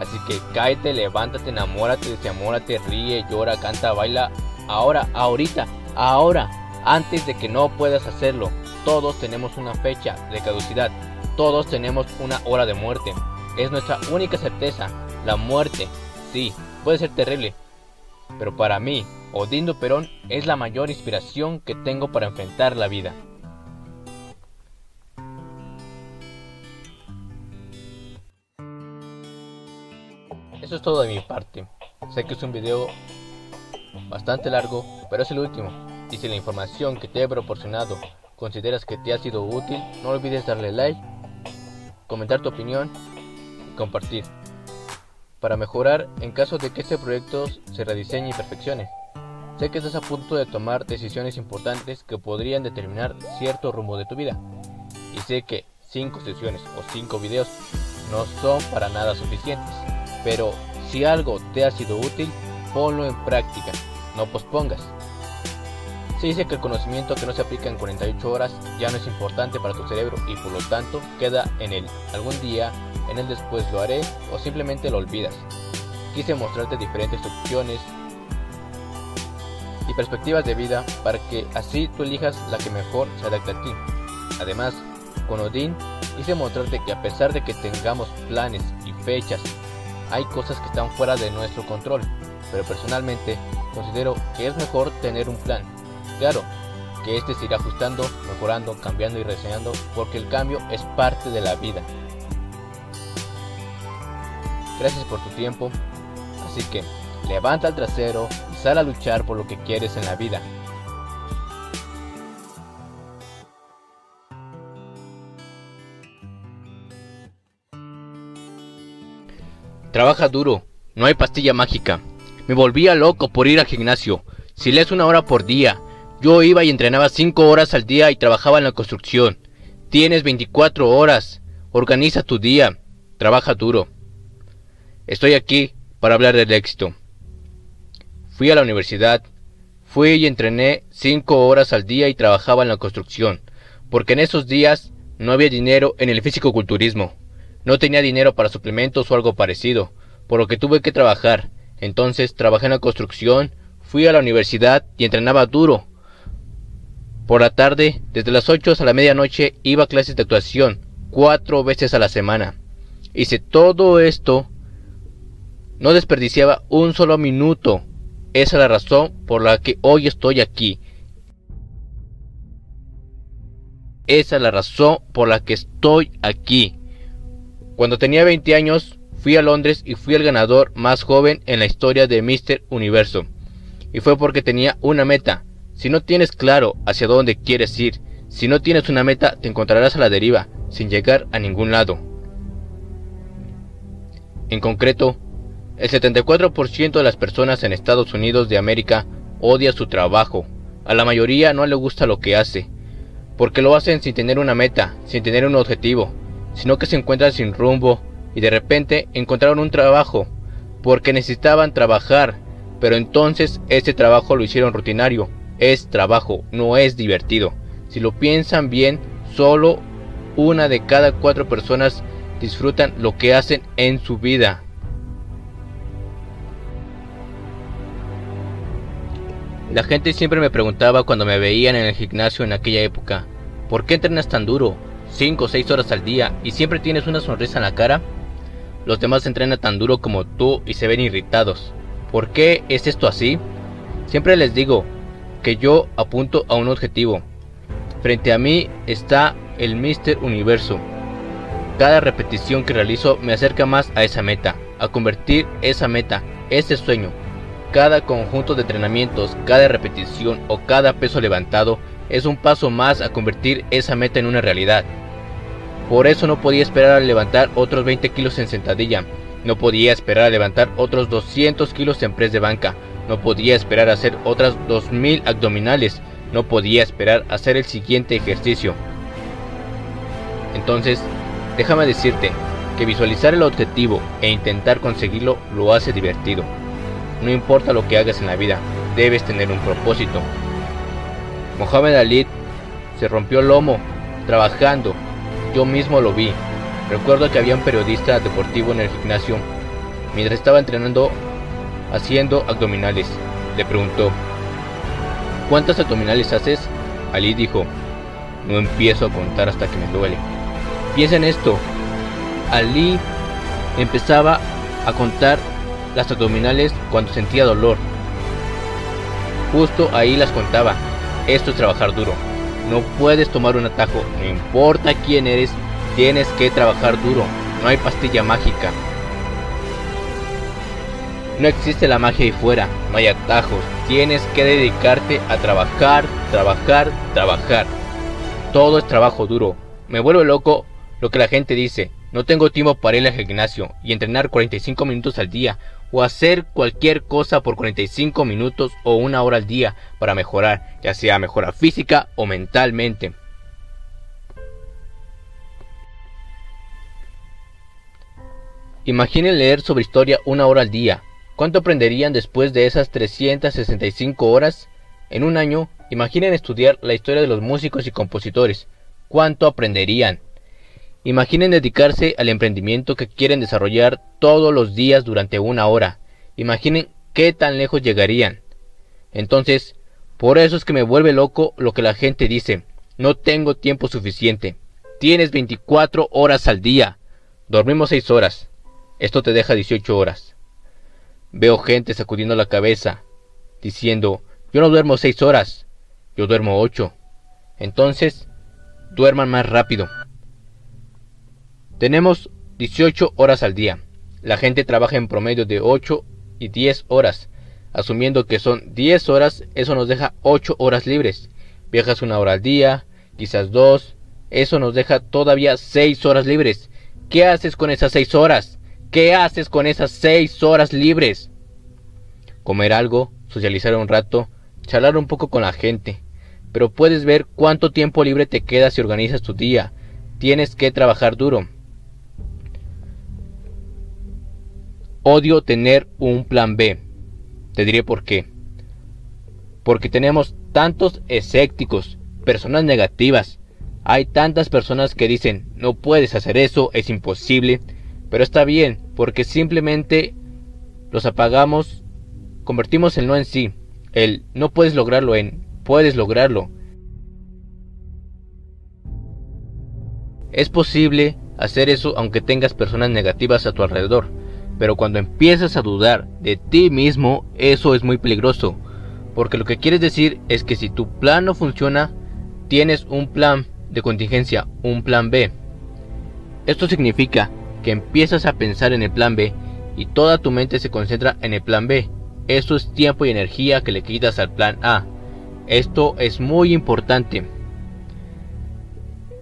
Así que cáete, levántate, enamórate, desamórate, ríe, llora, canta, baila. Ahora, ahorita, ahora, antes de que no puedas hacerlo. Todos tenemos una fecha de caducidad. Todos tenemos una hora de muerte. Es nuestra única certeza. La muerte, sí, puede ser terrible. Pero para mí, Odindo Perón es la mayor inspiración que tengo para enfrentar la vida. Eso es todo de mi parte. Sé que es un video bastante largo, pero es el último. Y si la información que te he proporcionado consideras que te ha sido útil, no olvides darle like, comentar tu opinión y compartir para mejorar en caso de que este proyecto se rediseñe y perfeccione. Sé que estás a punto de tomar decisiones importantes que podrían determinar cierto rumbo de tu vida. Y sé que 5 sesiones o 5 videos no son para nada suficientes. Pero si algo te ha sido útil, ponlo en práctica. No pospongas. Se dice que el conocimiento que no se aplica en 48 horas ya no es importante para tu cerebro y por lo tanto queda en él. Algún día, en el después lo haré o simplemente lo olvidas. Quise mostrarte diferentes opciones y perspectivas de vida para que así tú elijas la que mejor se adapte a ti. Además, con Odín hice mostrarte que a pesar de que tengamos planes y fechas, hay cosas que están fuera de nuestro control, pero personalmente considero que es mejor tener un plan Claro, que este se irá ajustando, mejorando, cambiando y reseñando, porque el cambio es parte de la vida. Gracias por tu tiempo, así que levanta el trasero a luchar por lo que quieres en la vida. Trabaja duro, no hay pastilla mágica. Me volvía loco por ir al gimnasio. Si lees una hora por día, yo iba y entrenaba 5 horas al día y trabajaba en la construcción. Tienes 24 horas. Organiza tu día. Trabaja duro. Estoy aquí para hablar del éxito. Fui a la universidad. Fui y entrené 5 horas al día y trabajaba en la construcción. Porque en esos días no había dinero en el físico-culturismo. No tenía dinero para suplementos o algo parecido. Por lo que tuve que trabajar Entonces trabajé en la construcción, fui a la universidad y entrenaba duro. Por la tarde, desde las 8 hasta la medianoche, iba a clases de actuación, cuatro veces a la semana. Hice todo esto, no desperdiciaba un solo minuto. Esa es la razón por la que hoy estoy aquí. Esa es la razón por la que estoy aquí. Cuando tenía 20 años, fui a Londres y fui el ganador más joven en la historia de Mr. Universo. Y fue porque tenía una meta. Si no tienes claro hacia dónde quieres ir, si no tienes una meta, te encontrarás a la deriva, sin llegar a ningún lado. En concreto, el 74% de las personas en Estados Unidos de América odia su trabajo. A la mayoría no le gusta lo que hace, porque lo hacen sin tener una meta, sin tener un objetivo, sino que se encuentran sin rumbo y de repente encontraron un trabajo porque necesitaban trabajar, pero entonces ese trabajo lo hicieron rutinario. Es trabajo, no es divertido. Si lo piensan bien, solo una de cada cuatro personas disfrutan lo que hacen en su vida. La gente siempre me preguntaba cuando me veían en el gimnasio en aquella época, ¿por qué entrenas tan duro? 5 o 6 horas al día y siempre tienes una sonrisa en la cara? Los demás entrenan tan duro como tú y se ven irritados. ¿Por qué es esto así? Siempre les digo que yo apunto a un objetivo. Frente a mí está el Mister Universo. Cada repetición que realizo me acerca más a esa meta, a convertir esa meta, ese sueño. Cada conjunto de entrenamientos, cada repetición o cada peso levantado es un paso más a convertir esa meta en una realidad. Por eso no podía esperar a levantar otros 20 kilos en sentadilla. No podía esperar a levantar otros 200 kilos en press de banca. No podía esperar a hacer otras 2000 abdominales. No podía esperar a hacer el siguiente ejercicio. Entonces, déjame decirte que visualizar el objetivo e intentar conseguirlo lo hace divertido. No importa lo que hagas en la vida, debes tener un propósito. Mohamed Ali se rompió el lomo trabajando yo mismo lo vi. Recuerdo que había un periodista deportivo en el gimnasio. Mientras estaba entrenando haciendo abdominales, le preguntó, ¿cuántas abdominales haces? Ali dijo, no empiezo a contar hasta que me duele. Piensa en esto. Ali empezaba a contar las abdominales cuando sentía dolor. Justo ahí las contaba. Esto es trabajar duro. No puedes tomar un atajo, no importa quién eres, tienes que trabajar duro, no hay pastilla mágica. No existe la magia ahí fuera, no hay atajos, tienes que dedicarte a trabajar, trabajar, trabajar. Todo es trabajo duro. Me vuelve loco lo que la gente dice, no tengo tiempo para ir al gimnasio y entrenar 45 minutos al día o hacer cualquier cosa por 45 minutos o una hora al día para mejorar, ya sea mejora física o mentalmente. Imaginen leer sobre historia una hora al día. ¿Cuánto aprenderían después de esas 365 horas? En un año, imaginen estudiar la historia de los músicos y compositores. ¿Cuánto aprenderían? Imaginen dedicarse al emprendimiento que quieren desarrollar todos los días durante una hora. Imaginen qué tan lejos llegarían. Entonces, por eso es que me vuelve loco lo que la gente dice. No tengo tiempo suficiente. Tienes 24 horas al día. Dormimos 6 horas. Esto te deja 18 horas. Veo gente sacudiendo la cabeza, diciendo, yo no duermo 6 horas, yo duermo 8. Entonces, duerman más rápido. Tenemos 18 horas al día. La gente trabaja en promedio de 8 y 10 horas. Asumiendo que son 10 horas, eso nos deja 8 horas libres. Viajas una hora al día, quizás dos. Eso nos deja todavía 6 horas libres. ¿Qué haces con esas 6 horas? ¿Qué haces con esas 6 horas libres? Comer algo, socializar un rato, charlar un poco con la gente. Pero puedes ver cuánto tiempo libre te queda si organizas tu día. Tienes que trabajar duro. Odio tener un plan B. Te diré por qué. Porque tenemos tantos escépticos, personas negativas. Hay tantas personas que dicen, no puedes hacer eso, es imposible. Pero está bien, porque simplemente los apagamos, convertimos el no en sí, el no puedes lograrlo en puedes lograrlo. Es posible hacer eso aunque tengas personas negativas a tu alrededor, pero cuando empiezas a dudar de ti mismo, eso es muy peligroso, porque lo que quieres decir es que si tu plan no funciona, tienes un plan de contingencia, un plan B. Esto significa que empiezas a pensar en el plan B y toda tu mente se concentra en el plan B. Eso es tiempo y energía que le quitas al plan A. Esto es muy importante.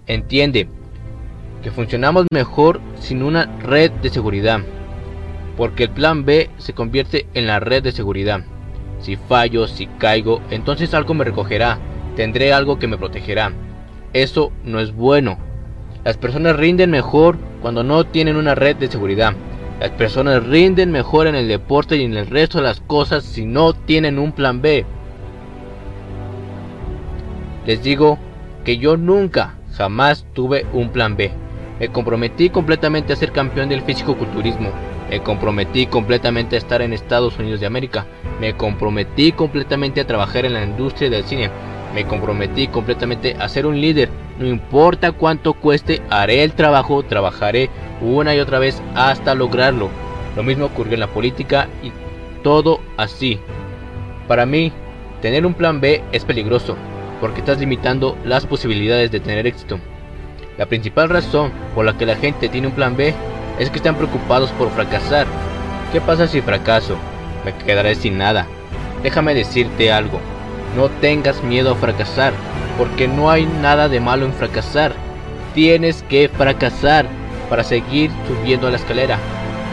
Entiende que funcionamos mejor sin una red de seguridad, porque el plan B se convierte en la red de seguridad. Si fallo, si caigo, entonces algo me recogerá, tendré algo que me protegerá. Eso no es bueno. Las personas rinden mejor cuando no tienen una red de seguridad. Las personas rinden mejor en el deporte y en el resto de las cosas si no tienen un plan B. Les digo que yo nunca, jamás tuve un plan B. Me comprometí completamente a ser campeón del físico-culturismo. Me comprometí completamente a estar en Estados Unidos de América. Me comprometí completamente a trabajar en la industria del cine. Me comprometí completamente a ser un líder. No importa cuánto cueste, haré el trabajo, trabajaré una y otra vez hasta lograrlo. Lo mismo ocurrió en la política y todo así. Para mí, tener un plan B es peligroso, porque estás limitando las posibilidades de tener éxito. La principal razón por la que la gente tiene un plan B es que están preocupados por fracasar. ¿Qué pasa si fracaso? Me quedaré sin nada. Déjame decirte algo. No tengas miedo a fracasar, porque no hay nada de malo en fracasar. Tienes que fracasar para seguir subiendo la escalera.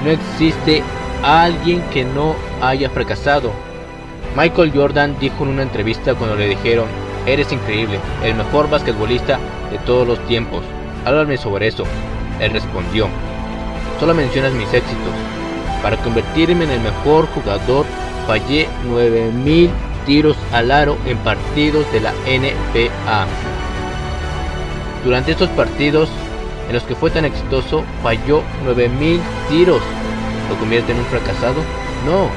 No existe alguien que no haya fracasado. Michael Jordan dijo en una entrevista cuando le dijeron, eres increíble, el mejor basquetbolista de todos los tiempos. Háblame sobre eso. Él respondió, solo mencionas mis éxitos. Para convertirme en el mejor jugador, fallé 9000 tiros al aro en partidos de la NBA. Durante estos partidos en los que fue tan exitoso, falló 9000 tiros. ¿Lo convierte en un fracasado? No.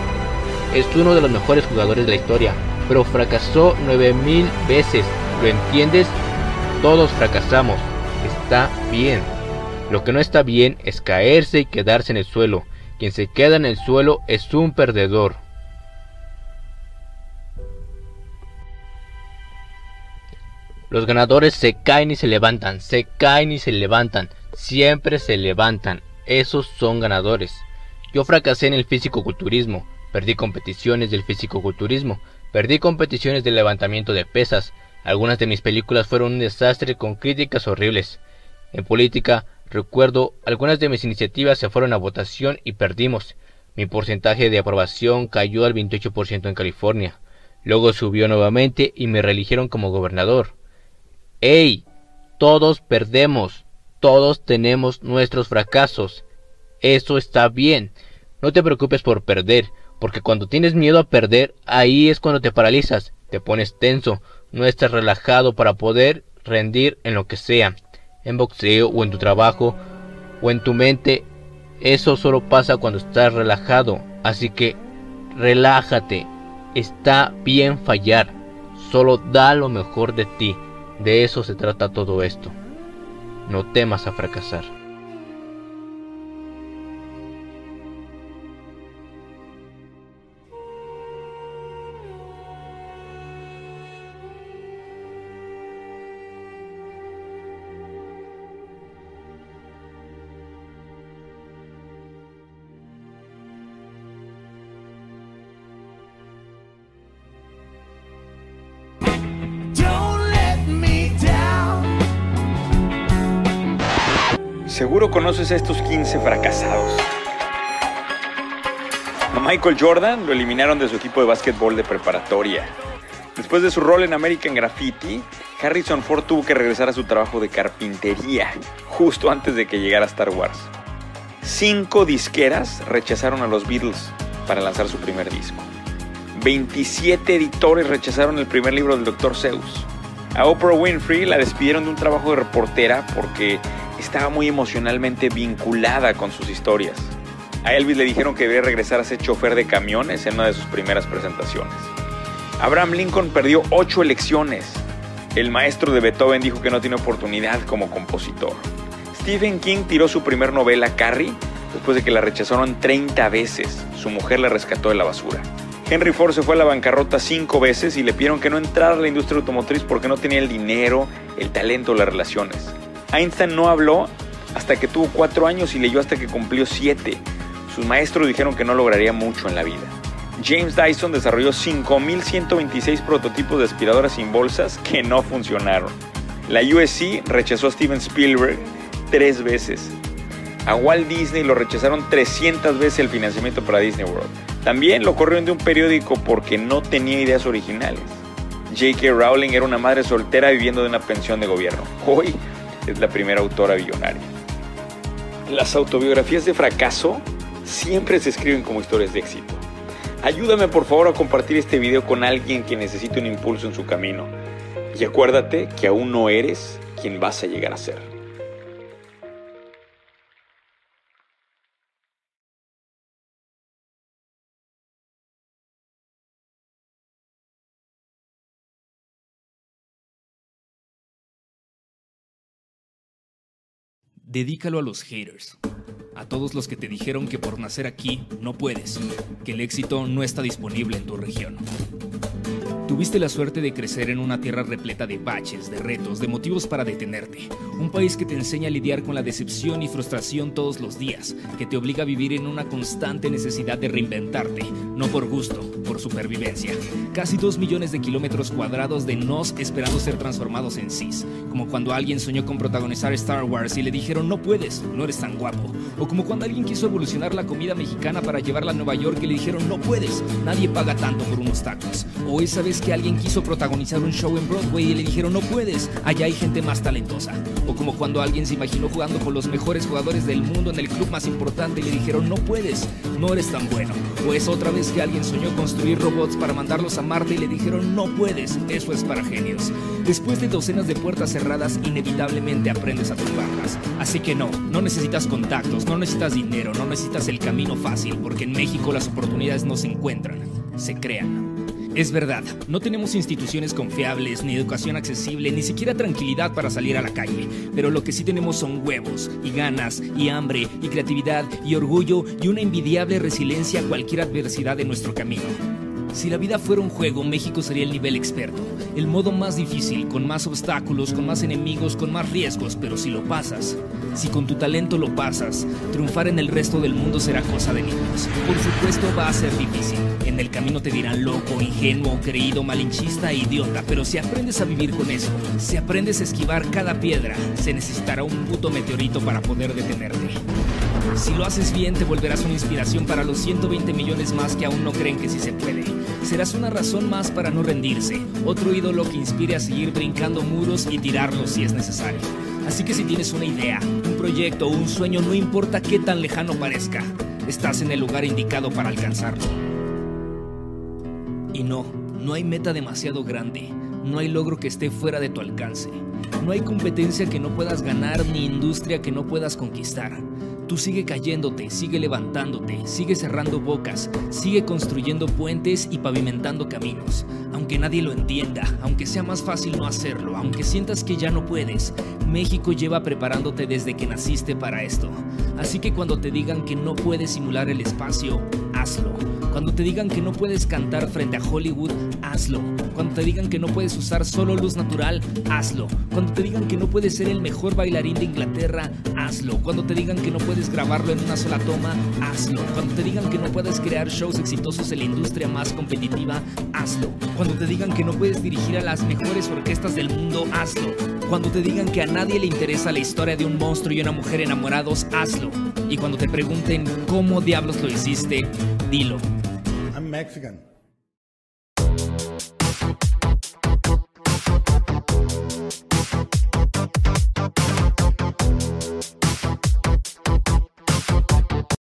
Es uno de los mejores jugadores de la historia, pero fracasó 9000 veces. ¿Lo entiendes? Todos fracasamos. Está bien. Lo que no está bien es caerse y quedarse en el suelo. Quien se queda en el suelo es un perdedor. Los ganadores se caen y se levantan, se caen y se levantan, siempre se levantan. Esos son ganadores. Yo fracasé en el físico-culturismo, perdí competiciones del físico-culturismo, perdí competiciones de levantamiento de pesas. Algunas de mis películas fueron un desastre con críticas horribles. En política, recuerdo, algunas de mis iniciativas se fueron a votación y perdimos. Mi porcentaje de aprobación cayó al 28% en California. Luego subió nuevamente y me reeligieron como gobernador. ¡Ey! Todos perdemos, todos tenemos nuestros fracasos. Eso está bien. No te preocupes por perder, porque cuando tienes miedo a perder, ahí es cuando te paralizas, te pones tenso, no estás relajado para poder rendir en lo que sea, en boxeo o en tu trabajo o en tu mente. Eso solo pasa cuando estás relajado, así que relájate. Está bien fallar, solo da lo mejor de ti. De eso se trata todo esto. No temas a fracasar. Conoces a estos 15 fracasados. A Michael Jordan lo eliminaron de su equipo de básquetbol de preparatoria. Después de su rol en American Graffiti, Harrison Ford tuvo que regresar a su trabajo de carpintería, justo antes de que llegara Star Wars. Cinco disqueras rechazaron a los Beatles para lanzar su primer disco. 27 editores rechazaron el primer libro del Dr. Seuss. A Oprah Winfrey la despidieron de un trabajo de reportera porque estaba muy emocionalmente vinculada con sus historias. A Elvis le dijeron que debía regresar a ser chofer de camiones en una de sus primeras presentaciones. Abraham Lincoln perdió ocho elecciones. El maestro de Beethoven dijo que no tiene oportunidad como compositor. Stephen King tiró su primer novela, Carrie, después de que la rechazaron 30 veces. Su mujer la rescató de la basura. Henry Ford se fue a la bancarrota cinco veces y le pidieron que no entrara a la industria automotriz porque no tenía el dinero, el talento o las relaciones. Einstein no habló hasta que tuvo cuatro años y leyó hasta que cumplió siete. Sus maestros dijeron que no lograría mucho en la vida. James Dyson desarrolló 5.126 prototipos de aspiradoras sin bolsas que no funcionaron. La USC rechazó a Steven Spielberg tres veces. A Walt Disney lo rechazaron 300 veces el financiamiento para Disney World. También lo corrieron de un periódico porque no tenía ideas originales. J.K. Rowling era una madre soltera viviendo de una pensión de gobierno. Hoy es la primera autora billonaria. Las autobiografías de fracaso siempre se escriben como historias de éxito. Ayúdame por favor a compartir este video con alguien que necesite un impulso en su camino. Y acuérdate que aún no eres quien vas a llegar a ser. Dedícalo a los haters, a todos los que te dijeron que por nacer aquí no puedes, que el éxito no está disponible en tu región. Tuviste la suerte de crecer en una tierra repleta de baches, de retos, de motivos para detenerte. Un país que te enseña a lidiar con la decepción y frustración todos los días, que te obliga a vivir en una constante necesidad de reinventarte, no por gusto, por supervivencia. Casi dos millones de kilómetros cuadrados de nos esperando ser transformados en cis, como cuando alguien soñó con protagonizar Star Wars y le dijeron no puedes, no eres tan guapo. O como cuando alguien quiso evolucionar la comida mexicana para llevarla a Nueva York y le dijeron no puedes, nadie paga tanto por unos tacos. O esa vez que alguien quiso protagonizar un show en Broadway y le dijeron no puedes, allá hay gente más talentosa. O como cuando alguien se imaginó jugando con los mejores jugadores del mundo en el club más importante y le dijeron no puedes, no eres tan bueno. O es otra vez que alguien soñó construir robots para mandarlos a Marte y le dijeron no puedes, eso es para genios. Después de docenas de puertas cerradas, inevitablemente aprendes a tumbarlas. Así que no, no necesitas contactos, no necesitas dinero, no necesitas el camino fácil, porque en México las oportunidades no se encuentran, se crean. Es verdad, no tenemos instituciones confiables, ni educación accesible, ni siquiera tranquilidad para salir a la calle, pero lo que sí tenemos son huevos, y ganas, y hambre, y creatividad, y orgullo, y una envidiable resiliencia a cualquier adversidad de nuestro camino. Si la vida fuera un juego, México sería el nivel experto, el modo más difícil, con más obstáculos, con más enemigos, con más riesgos, pero si lo pasas, si con tu talento lo pasas, triunfar en el resto del mundo será cosa de niños. Por supuesto va a ser difícil. En el camino te dirán loco, ingenuo, creído, malinchista e idiota, pero si aprendes a vivir con eso, si aprendes a esquivar cada piedra, se necesitará un puto meteorito para poder detenerte. Si lo haces bien, te volverás una inspiración para los 120 millones más que aún no creen que sí se puede. Serás una razón más para no rendirse, otro ídolo que inspire a seguir brincando muros y tirarlos si es necesario. Así que si tienes una idea, un proyecto o un sueño, no importa qué tan lejano parezca, estás en el lugar indicado para alcanzarlo. Y no, no hay meta demasiado grande, no hay logro que esté fuera de tu alcance, no hay competencia que no puedas ganar ni industria que no puedas conquistar. Tú sigue cayéndote, sigue levantándote, sigue cerrando bocas, sigue construyendo puentes y pavimentando caminos. Aunque nadie lo entienda, aunque sea más fácil no hacerlo, aunque sientas que ya no puedes, México lleva preparándote desde que naciste para esto. Así que cuando te digan que no puedes simular el espacio, hazlo. Cuando te digan que no puedes cantar frente a Hollywood, hazlo. Cuando te digan que no puedes usar solo luz natural, hazlo. Cuando te digan que no puedes ser el mejor bailarín de Inglaterra, hazlo. Cuando te digan que no puedes grabarlo en una sola toma, hazlo. Cuando te digan que no puedes crear shows exitosos en la industria más competitiva, hazlo. Cuando te digan que no puedes dirigir a las mejores orquestas del mundo, hazlo. Cuando te digan que a nadie le interesa la historia de un monstruo y una mujer enamorados, hazlo. Y cuando te pregunten cómo diablos lo hiciste, dilo. Mexican.